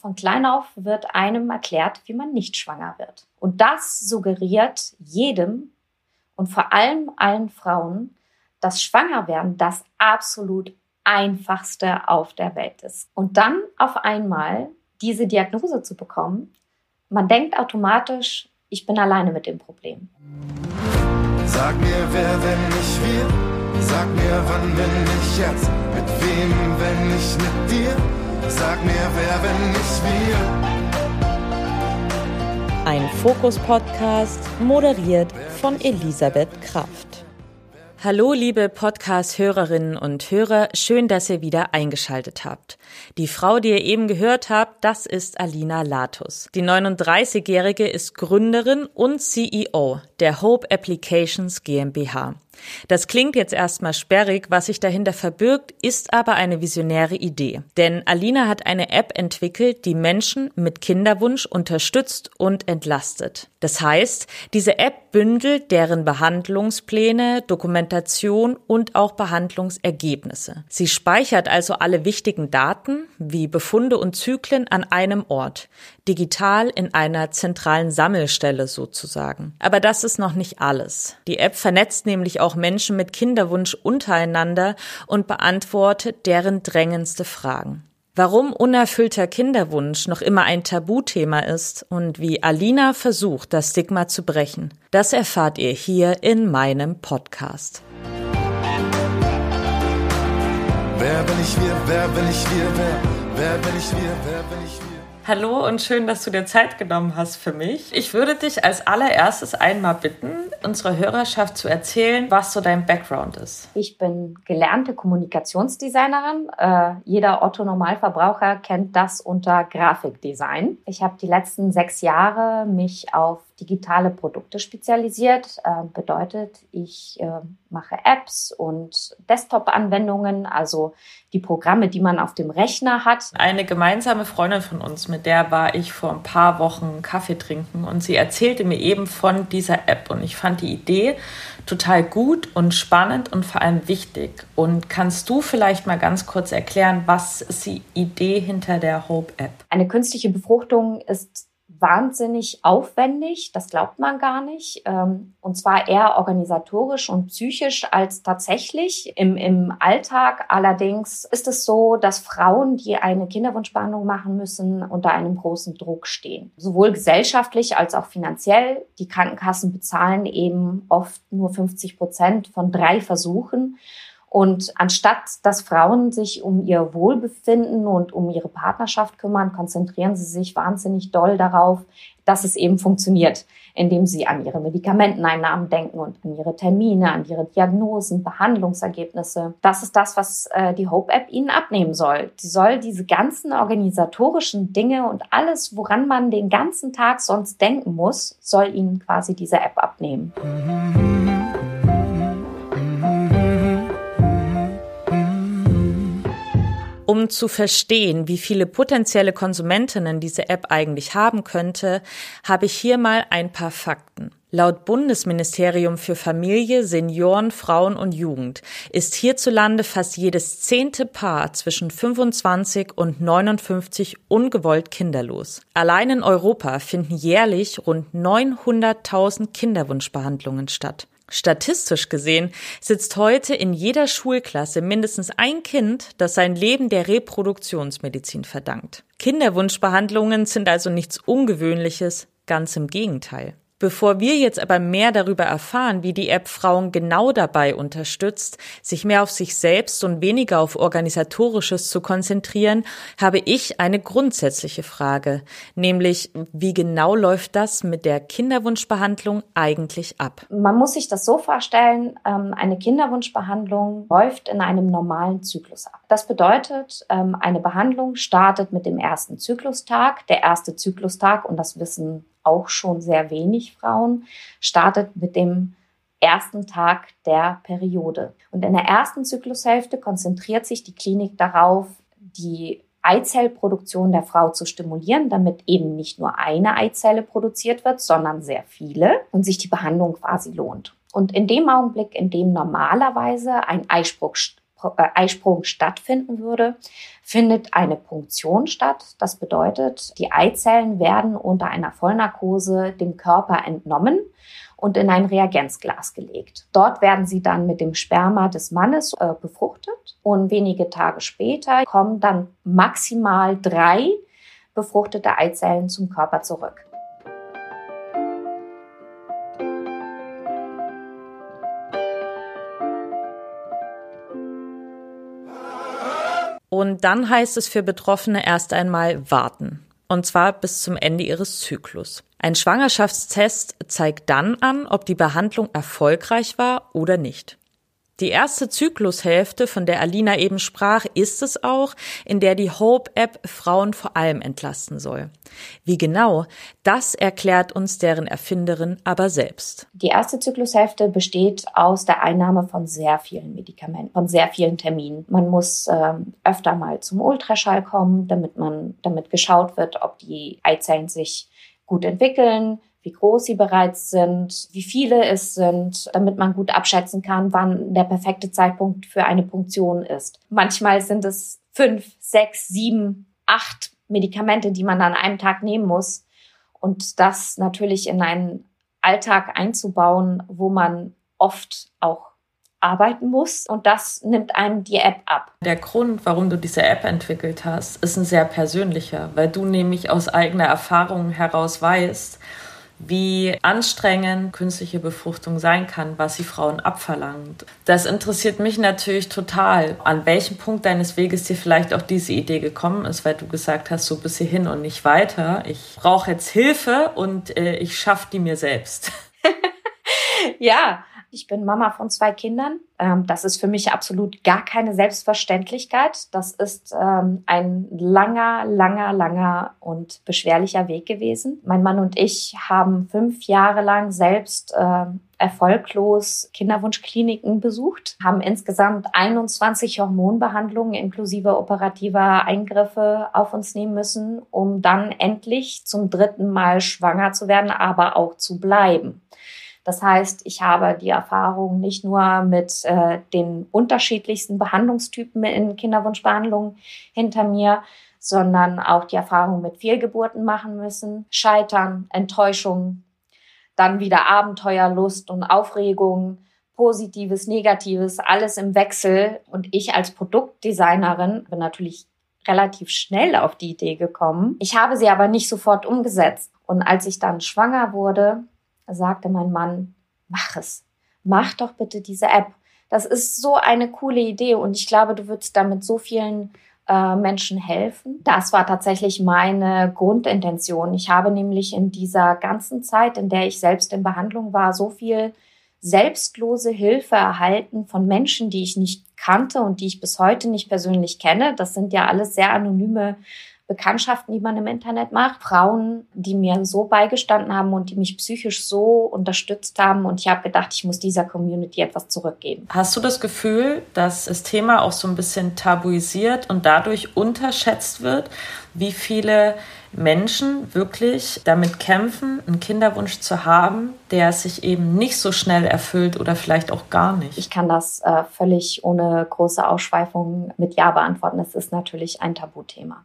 Von klein auf wird einem erklärt, wie man nicht schwanger wird. Und das suggeriert jedem und vor allem allen Frauen, dass Schwangerwerden das absolut einfachste auf der Welt ist. Und dann auf einmal diese Diagnose zu bekommen, man denkt automatisch, ich bin alleine mit dem Problem. Sag mir, wer, wenn nicht wir? Sag mir, wann, wenn nicht jetzt? Mit wem, wenn nicht mit dir? Sag mir, wer, wenn nicht wir? Ein Fokus-Podcast, moderiert von Elisabeth Kraft. Hallo, liebe Podcast-Hörerinnen und Hörer. Schön, dass ihr wieder eingeschaltet habt. Die Frau, die ihr eben gehört habt, das ist Alina Latus. Die 39-Jährige ist Gründerin und CEO der Hope Applications GmbH. Das klingt jetzt erstmal sperrig, was sich dahinter verbirgt, ist aber eine visionäre Idee. Denn Alina hat eine App entwickelt, die Menschen mit Kinderwunsch unterstützt und entlastet. Das heißt, diese App bündelt deren Behandlungspläne, Dokumentation und auch Behandlungsergebnisse. Sie speichert also alle wichtigen Daten wie Befunde und Zyklen an einem Ort, digital in einer zentralen Sammelstelle sozusagen. Aber das ist noch nicht alles. Die App vernetzt nämlich auch Menschen mit Kinderwunsch untereinander und beantwortet deren drängendste Fragen. Warum unerfüllter Kinderwunsch noch immer ein Tabuthema ist und wie Alina versucht, das Stigma zu brechen, das erfahrt ihr hier in meinem Podcast. Wer bin ich wir, wer bin ich wir, wer, wer bin ich wir, wer bin ich wir? Hallo und schön, dass du dir Zeit genommen hast für mich. Ich würde dich als allererstes einmal bitten, unserer Hörerschaft zu erzählen, was so dein Background ist. Ich bin gelernte Kommunikationsdesignerin. Äh, jeder Otto-Normalverbraucher kennt das unter Grafikdesign. Ich habe die letzten sechs Jahre mich auf digitale Produkte spezialisiert. Äh, bedeutet, ich äh, mache Apps und Desktop-Anwendungen, also die Programme, die man auf dem Rechner hat. Eine gemeinsame Freundin von uns, mit der war ich vor ein paar Wochen Kaffee trinken und sie erzählte mir eben von dieser App und ich fand die Idee total gut und spannend und vor allem wichtig. Und kannst du vielleicht mal ganz kurz erklären, was ist die Idee hinter der Hope App? Eine künstliche Befruchtung ist wahnsinnig aufwendig, das glaubt man gar nicht. Ähm, und zwar eher organisatorisch und psychisch als tatsächlich im, im Alltag. Allerdings ist es so, dass Frauen, die eine Kinderwunschbehandlung machen müssen, unter einem großen Druck stehen. Sowohl gesellschaftlich als auch finanziell. Die Krankenkassen bezahlen eben oft nur 50 Prozent von drei Versuchen. Und anstatt dass Frauen sich um ihr Wohlbefinden und um ihre Partnerschaft kümmern, konzentrieren sie sich wahnsinnig doll darauf, dass es eben funktioniert, indem sie an ihre Medikamenteneinnahmen denken und an ihre Termine, an ihre Diagnosen, Behandlungsergebnisse. Das ist das, was äh, die Hope App ihnen abnehmen soll. Sie soll diese ganzen organisatorischen Dinge und alles, woran man den ganzen Tag sonst denken muss, soll ihnen quasi diese App abnehmen. Um zu verstehen, wie viele potenzielle Konsumentinnen diese App eigentlich haben könnte, habe ich hier mal ein paar Fakten. Laut Bundesministerium für Familie, Senioren, Frauen und Jugend ist hierzulande fast jedes zehnte Paar zwischen 25 und 59 ungewollt kinderlos. Allein in Europa finden jährlich rund 900.000 Kinderwunschbehandlungen statt. Statistisch gesehen sitzt heute in jeder Schulklasse mindestens ein Kind, das sein Leben der Reproduktionsmedizin verdankt. Kinderwunschbehandlungen sind also nichts Ungewöhnliches, ganz im Gegenteil. Bevor wir jetzt aber mehr darüber erfahren, wie die App Frauen genau dabei unterstützt, sich mehr auf sich selbst und weniger auf organisatorisches zu konzentrieren, habe ich eine grundsätzliche Frage, nämlich wie genau läuft das mit der Kinderwunschbehandlung eigentlich ab? Man muss sich das so vorstellen, ähm, eine Kinderwunschbehandlung läuft in einem normalen Zyklus ab. Das bedeutet, ähm, eine Behandlung startet mit dem ersten Zyklustag. Der erste Zyklustag, und das wissen auch schon sehr wenig Frauen, startet mit dem ersten Tag der Periode. Und in der ersten Zyklushälfte konzentriert sich die Klinik darauf, die Eizellproduktion der Frau zu stimulieren, damit eben nicht nur eine Eizelle produziert wird, sondern sehr viele und sich die Behandlung quasi lohnt. Und in dem Augenblick, in dem normalerweise ein Eisprung äh, Eisprung stattfinden würde, findet eine Punktion statt. Das bedeutet, die Eizellen werden unter einer Vollnarkose dem Körper entnommen und in ein Reagenzglas gelegt. Dort werden sie dann mit dem Sperma des Mannes äh, befruchtet und wenige Tage später kommen dann maximal drei befruchtete Eizellen zum Körper zurück. Und dann heißt es für Betroffene erst einmal warten. Und zwar bis zum Ende ihres Zyklus. Ein Schwangerschaftstest zeigt dann an, ob die Behandlung erfolgreich war oder nicht. Die erste Zyklushälfte, von der Alina eben sprach, ist es auch, in der die Hope-App Frauen vor allem entlasten soll. Wie genau, das erklärt uns deren Erfinderin aber selbst. Die erste Zyklushälfte besteht aus der Einnahme von sehr vielen Medikamenten, von sehr vielen Terminen. Man muss ähm, öfter mal zum Ultraschall kommen, damit man, damit geschaut wird, ob die Eizellen sich gut entwickeln, wie groß sie bereits sind, wie viele es sind, damit man gut abschätzen kann, wann der perfekte Zeitpunkt für eine Punktion ist. Manchmal sind es fünf, sechs, sieben, acht Medikamente, die man an einem Tag nehmen muss. Und das natürlich in einen Alltag einzubauen, wo man oft auch arbeiten muss und das nimmt einem die App ab. Der Grund, warum du diese App entwickelt hast, ist ein sehr persönlicher, weil du nämlich aus eigener Erfahrung heraus weißt, wie anstrengend künstliche Befruchtung sein kann, was sie Frauen abverlangt. Das interessiert mich natürlich total, an welchem Punkt deines Weges dir vielleicht auch diese Idee gekommen ist, weil du gesagt hast, so bis hierhin und nicht weiter. Ich brauche jetzt Hilfe und äh, ich schaffe die mir selbst. ja, ich bin Mama von zwei Kindern. Ähm, das ist für mich absolut gar keine Selbstverständlichkeit. Das ist ähm, ein langer, langer, langer und beschwerlicher Weg gewesen. Mein Mann und ich haben fünf Jahre lang selbst ähm, erfolglos Kinderwunschkliniken besucht, haben insgesamt 21 Hormonbehandlungen inklusive operativer Eingriffe auf uns nehmen müssen, um dann endlich zum dritten Mal schwanger zu werden, aber auch zu bleiben. Das heißt, ich habe die Erfahrung nicht nur mit äh, den unterschiedlichsten Behandlungstypen in Kinderwunschbehandlungen hinter mir, sondern auch die Erfahrung mit Fehlgeburten machen müssen, Scheitern, Enttäuschung, dann wieder Abenteuer, Lust und Aufregung, Positives, Negatives, alles im Wechsel. Und ich als Produktdesignerin bin natürlich relativ schnell auf die Idee gekommen. Ich habe sie aber nicht sofort umgesetzt. Und als ich dann schwanger wurde, sagte mein Mann, mach es. Mach doch bitte diese App. Das ist so eine coole Idee und ich glaube, du würdest damit so vielen äh, Menschen helfen. Das war tatsächlich meine Grundintention. Ich habe nämlich in dieser ganzen Zeit, in der ich selbst in Behandlung war, so viel selbstlose Hilfe erhalten von Menschen, die ich nicht kannte und die ich bis heute nicht persönlich kenne. Das sind ja alles sehr anonyme Bekanntschaften, die man im Internet macht, Frauen, die mir so beigestanden haben und die mich psychisch so unterstützt haben. Und ich habe gedacht, ich muss dieser Community etwas zurückgeben. Hast du das Gefühl, dass das Thema auch so ein bisschen tabuisiert und dadurch unterschätzt wird, wie viele Menschen wirklich damit kämpfen, einen Kinderwunsch zu haben, der sich eben nicht so schnell erfüllt oder vielleicht auch gar nicht? Ich kann das äh, völlig ohne große Ausschweifungen mit Ja beantworten. Es ist natürlich ein Tabuthema.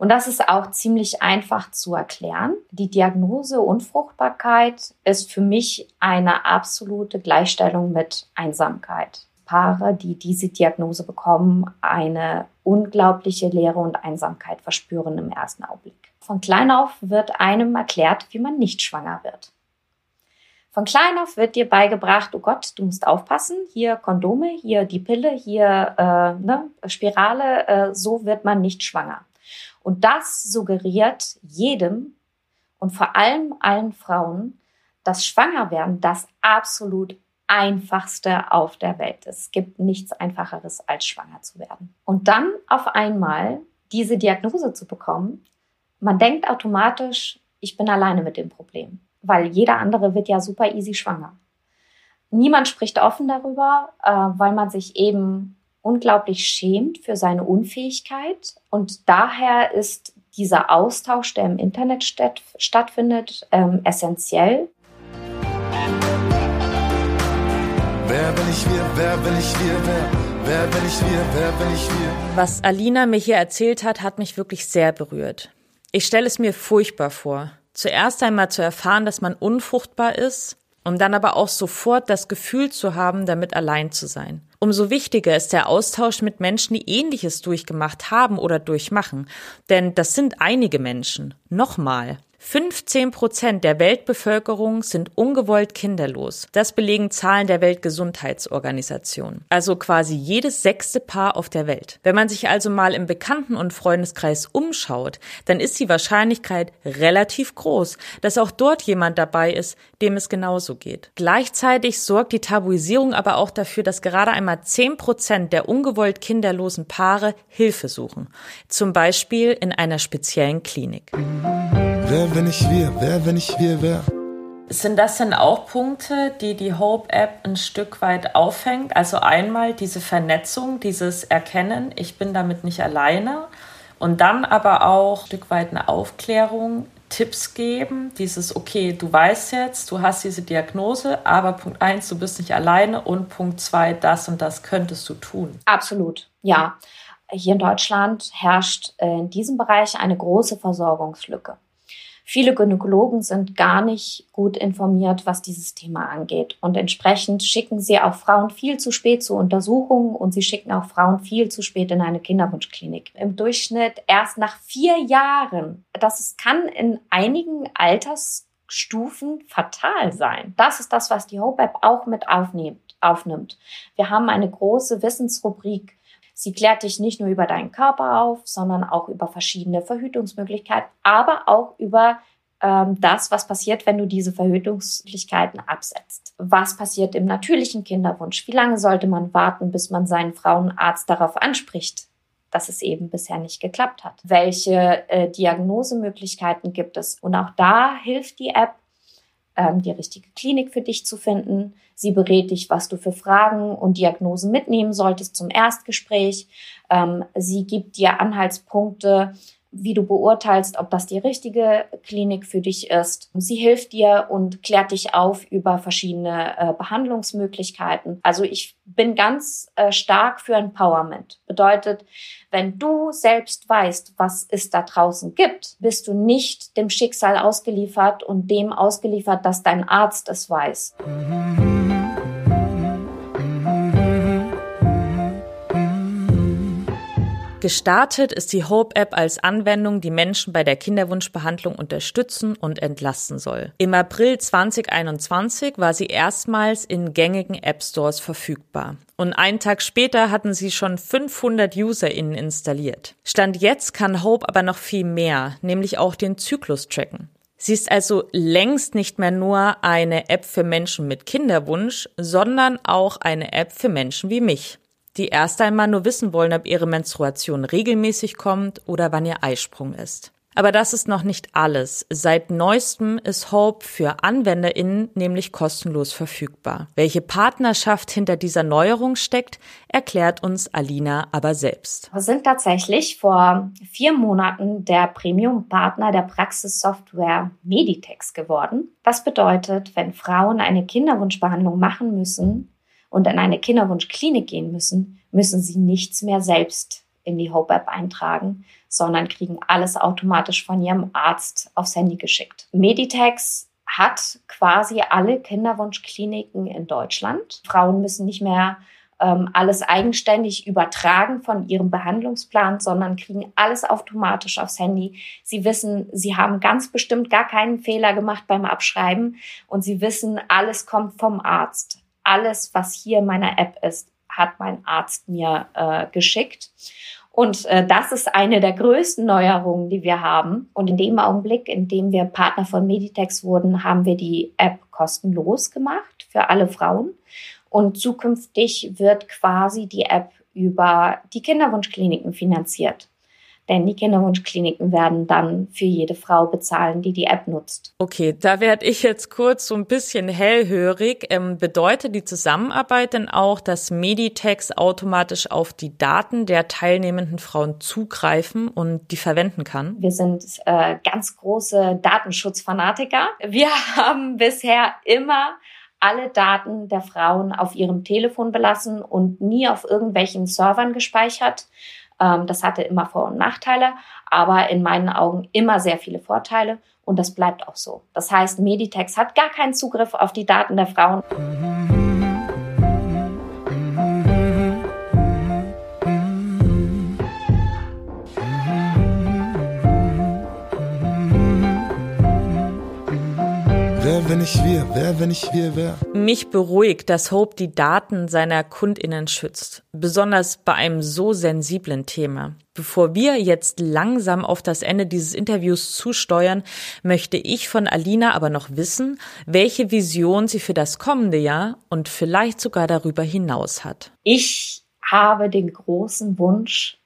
Und das ist auch ziemlich einfach zu erklären. Die Diagnose Unfruchtbarkeit ist für mich eine absolute Gleichstellung mit Einsamkeit. Paare, die diese Diagnose bekommen, eine unglaubliche Leere und Einsamkeit verspüren im ersten Augenblick. Von klein auf wird einem erklärt, wie man nicht schwanger wird. Von klein auf wird dir beigebracht, oh Gott, du musst aufpassen, hier Kondome, hier die Pille, hier äh, ne, Spirale, äh, so wird man nicht schwanger. Und das suggeriert jedem und vor allem allen Frauen, dass Schwangerwerden das absolut einfachste auf der Welt ist. Es gibt nichts einfacheres als schwanger zu werden. Und dann auf einmal diese Diagnose zu bekommen, man denkt automatisch, ich bin alleine mit dem Problem, weil jeder andere wird ja super easy schwanger. Niemand spricht offen darüber, äh, weil man sich eben unglaublich schämt für seine Unfähigkeit. Und daher ist dieser Austausch, der im Internet statt, stattfindet, ähm, essentiell. Wer bin ich wir, wer bin ich wir, wer? Wer bin ich wir? Wer bin ich wir? Was Alina mir hier erzählt hat, hat mich wirklich sehr berührt. Ich stelle es mir furchtbar vor. Zuerst einmal zu erfahren, dass man unfruchtbar ist, um dann aber auch sofort das Gefühl zu haben, damit allein zu sein. Umso wichtiger ist der Austausch mit Menschen, die ähnliches durchgemacht haben oder durchmachen. Denn das sind einige Menschen. Nochmal. 15 Prozent der Weltbevölkerung sind ungewollt kinderlos. Das belegen Zahlen der Weltgesundheitsorganisation. Also quasi jedes sechste Paar auf der Welt. Wenn man sich also mal im Bekannten- und Freundeskreis umschaut, dann ist die Wahrscheinlichkeit relativ groß, dass auch dort jemand dabei ist, dem es genauso geht. Gleichzeitig sorgt die Tabuisierung aber auch dafür, dass gerade einmal 10 Prozent der ungewollt kinderlosen Paare Hilfe suchen. Zum Beispiel in einer speziellen Klinik. Wer, wenn ich wir? Wer, wenn ich wir, wer? Sind das denn auch Punkte, die die Hope-App ein Stück weit aufhängt? Also einmal diese Vernetzung, dieses Erkennen, ich bin damit nicht alleine. Und dann aber auch ein Stück weit eine Aufklärung, Tipps geben, dieses, okay, du weißt jetzt, du hast diese Diagnose, aber Punkt eins, du bist nicht alleine und Punkt zwei, das und das könntest du tun. Absolut, ja. Hier in Deutschland herrscht in diesem Bereich eine große Versorgungslücke. Viele Gynäkologen sind gar nicht gut informiert, was dieses Thema angeht. Und entsprechend schicken sie auch Frauen viel zu spät zu Untersuchungen und sie schicken auch Frauen viel zu spät in eine Kinderwunschklinik. Im Durchschnitt erst nach vier Jahren. Das kann in einigen Altersstufen fatal sein. Das ist das, was die Hope App auch mit aufnimmt. aufnimmt. Wir haben eine große Wissensrubrik Sie klärt dich nicht nur über deinen Körper auf, sondern auch über verschiedene Verhütungsmöglichkeiten, aber auch über ähm, das, was passiert, wenn du diese Verhütungsmöglichkeiten absetzt. Was passiert im natürlichen Kinderwunsch? Wie lange sollte man warten, bis man seinen Frauenarzt darauf anspricht, dass es eben bisher nicht geklappt hat? Welche äh, Diagnosemöglichkeiten gibt es? Und auch da hilft die App, ähm, die richtige Klinik für dich zu finden. Sie berät dich, was du für Fragen und Diagnosen mitnehmen solltest zum Erstgespräch. Ähm, sie gibt dir Anhaltspunkte, wie du beurteilst, ob das die richtige Klinik für dich ist. Sie hilft dir und klärt dich auf über verschiedene äh, Behandlungsmöglichkeiten. Also ich bin ganz äh, stark für Empowerment. Bedeutet, wenn du selbst weißt, was es da draußen gibt, bist du nicht dem Schicksal ausgeliefert und dem ausgeliefert, dass dein Arzt es weiß. Mhm. Gestartet ist die Hope-App als Anwendung, die Menschen bei der Kinderwunschbehandlung unterstützen und entlasten soll. Im April 2021 war sie erstmals in gängigen App-Stores verfügbar. Und einen Tag später hatten sie schon 500 UserInnen installiert. Stand jetzt kann Hope aber noch viel mehr, nämlich auch den Zyklus tracken. Sie ist also längst nicht mehr nur eine App für Menschen mit Kinderwunsch, sondern auch eine App für Menschen wie mich die erst einmal nur wissen wollen, ob ihre Menstruation regelmäßig kommt oder wann ihr Eisprung ist. Aber das ist noch nicht alles. Seit neuestem ist Hope für AnwenderInnen nämlich kostenlos verfügbar. Welche Partnerschaft hinter dieser Neuerung steckt, erklärt uns Alina aber selbst. Wir sind tatsächlich vor vier Monaten der Premium-Partner der Praxissoftware Meditex geworden. Das bedeutet, wenn Frauen eine Kinderwunschbehandlung machen müssen, und in eine Kinderwunschklinik gehen müssen, müssen sie nichts mehr selbst in die Hope App eintragen, sondern kriegen alles automatisch von ihrem Arzt aufs Handy geschickt. Meditex hat quasi alle Kinderwunschkliniken in Deutschland. Frauen müssen nicht mehr ähm, alles eigenständig übertragen von ihrem Behandlungsplan, sondern kriegen alles automatisch aufs Handy. Sie wissen, sie haben ganz bestimmt gar keinen Fehler gemacht beim Abschreiben und sie wissen, alles kommt vom Arzt alles, was hier in meiner App ist, hat mein Arzt mir äh, geschickt. Und äh, das ist eine der größten Neuerungen, die wir haben. Und in dem Augenblick, in dem wir Partner von Meditex wurden, haben wir die App kostenlos gemacht für alle Frauen. Und zukünftig wird quasi die App über die Kinderwunschkliniken finanziert. Denn die Kinderwunschkliniken werden dann für jede Frau bezahlen, die die App nutzt. Okay, da werde ich jetzt kurz so ein bisschen hellhörig. Ähm, bedeutet die Zusammenarbeit denn auch, dass Meditex automatisch auf die Daten der teilnehmenden Frauen zugreifen und die verwenden kann? Wir sind äh, ganz große Datenschutzfanatiker. Wir haben bisher immer alle Daten der Frauen auf ihrem Telefon belassen und nie auf irgendwelchen Servern gespeichert. Ähm, das hatte immer Vor- und Nachteile, aber in meinen Augen immer sehr viele Vorteile und das bleibt auch so. Das heißt, Meditex hat gar keinen Zugriff auf die Daten der Frauen. Wer, wenn nicht wir? Wer, wenn nicht wir, wer? Mich beruhigt, dass Hope die Daten seiner KundInnen schützt. Besonders bei einem so sensiblen Thema. Bevor wir jetzt langsam auf das Ende dieses Interviews zusteuern, möchte ich von Alina aber noch wissen, welche Vision sie für das kommende Jahr und vielleicht sogar darüber hinaus hat. Ich habe den großen Wunsch,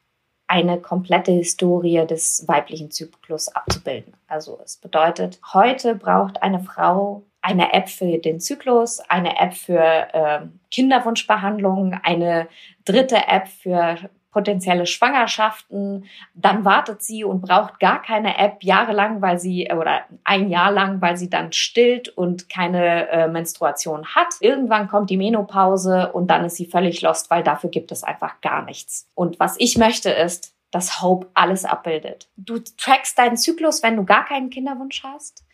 eine komplette Historie des weiblichen Zyklus abzubilden. Also es bedeutet, heute braucht eine Frau eine App für den Zyklus, eine App für äh, Kinderwunschbehandlung, eine dritte App für potenzielle Schwangerschaften, dann wartet sie und braucht gar keine App jahrelang, weil sie oder ein Jahr lang, weil sie dann stillt und keine äh, Menstruation hat. Irgendwann kommt die Menopause und dann ist sie völlig lost, weil dafür gibt es einfach gar nichts. Und was ich möchte ist, dass Hope alles abbildet. Du trackst deinen Zyklus, wenn du gar keinen Kinderwunsch hast.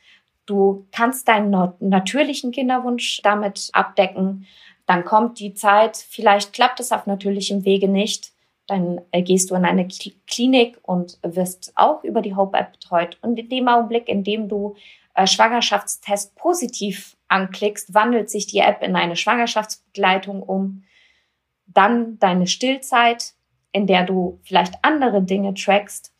Du kannst deinen natürlichen Kinderwunsch damit abdecken. Dann kommt die Zeit, vielleicht klappt es auf natürlichem Wege nicht dann äh, gehst du in eine Klinik und wirst auch über die Hope App betreut. Und in dem Augenblick, in dem du äh, Schwangerschaftstest positiv anklickst, wandelt sich die App in eine Schwangerschaftsbegleitung um. Dann deine Stillzeit, in der du vielleicht andere Dinge trackst.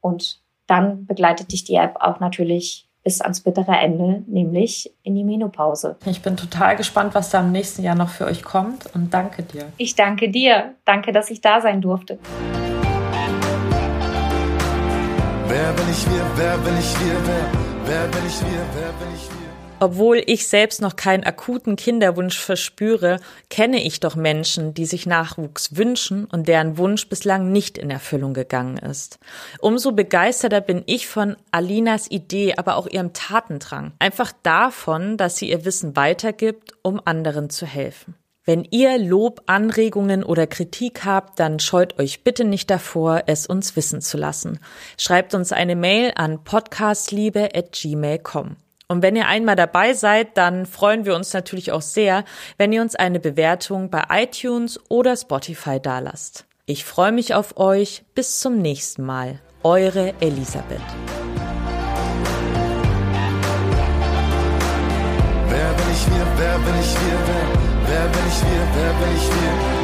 Und dann begleitet dich die App auch natürlich bis ans bittere Ende, nämlich in die Menopause. Ich bin total gespannt, was da im nächsten Jahr noch für euch kommt und danke dir. Ich danke dir. Danke, dass ich da sein durfte. Wer bin ich wir? Wer bin ich wir? Wer? Wer bin ich wir? Wer bin ich wir? Obwohl ich selbst noch keinen akuten Kinderwunsch verspüre, kenne ich doch Menschen, die sich Nachwuchs wünschen und deren Wunsch bislang nicht in Erfüllung gegangen ist. Umso begeisterter bin ich von Alinas Idee, aber auch ihrem Tatendrang. Einfach davon, dass sie ihr Wissen weitergibt, um anderen zu helfen. Wenn ihr Lob, Anregungen oder Kritik habt, dann scheut euch bitte nicht davor, es uns wissen zu lassen. Schreibt uns eine Mail an podcastliebe@gmail.com. Und wenn ihr einmal dabei seid, dann freuen wir uns natürlich auch sehr, wenn ihr uns eine Bewertung bei iTunes oder Spotify dalasst. Ich freue mich auf euch. Bis zum nächsten Mal. Eure Elisabeth. Wer bin ich wir? Wer bin ich wir? Wer, wer bin ich wir? Wer bin ich wir?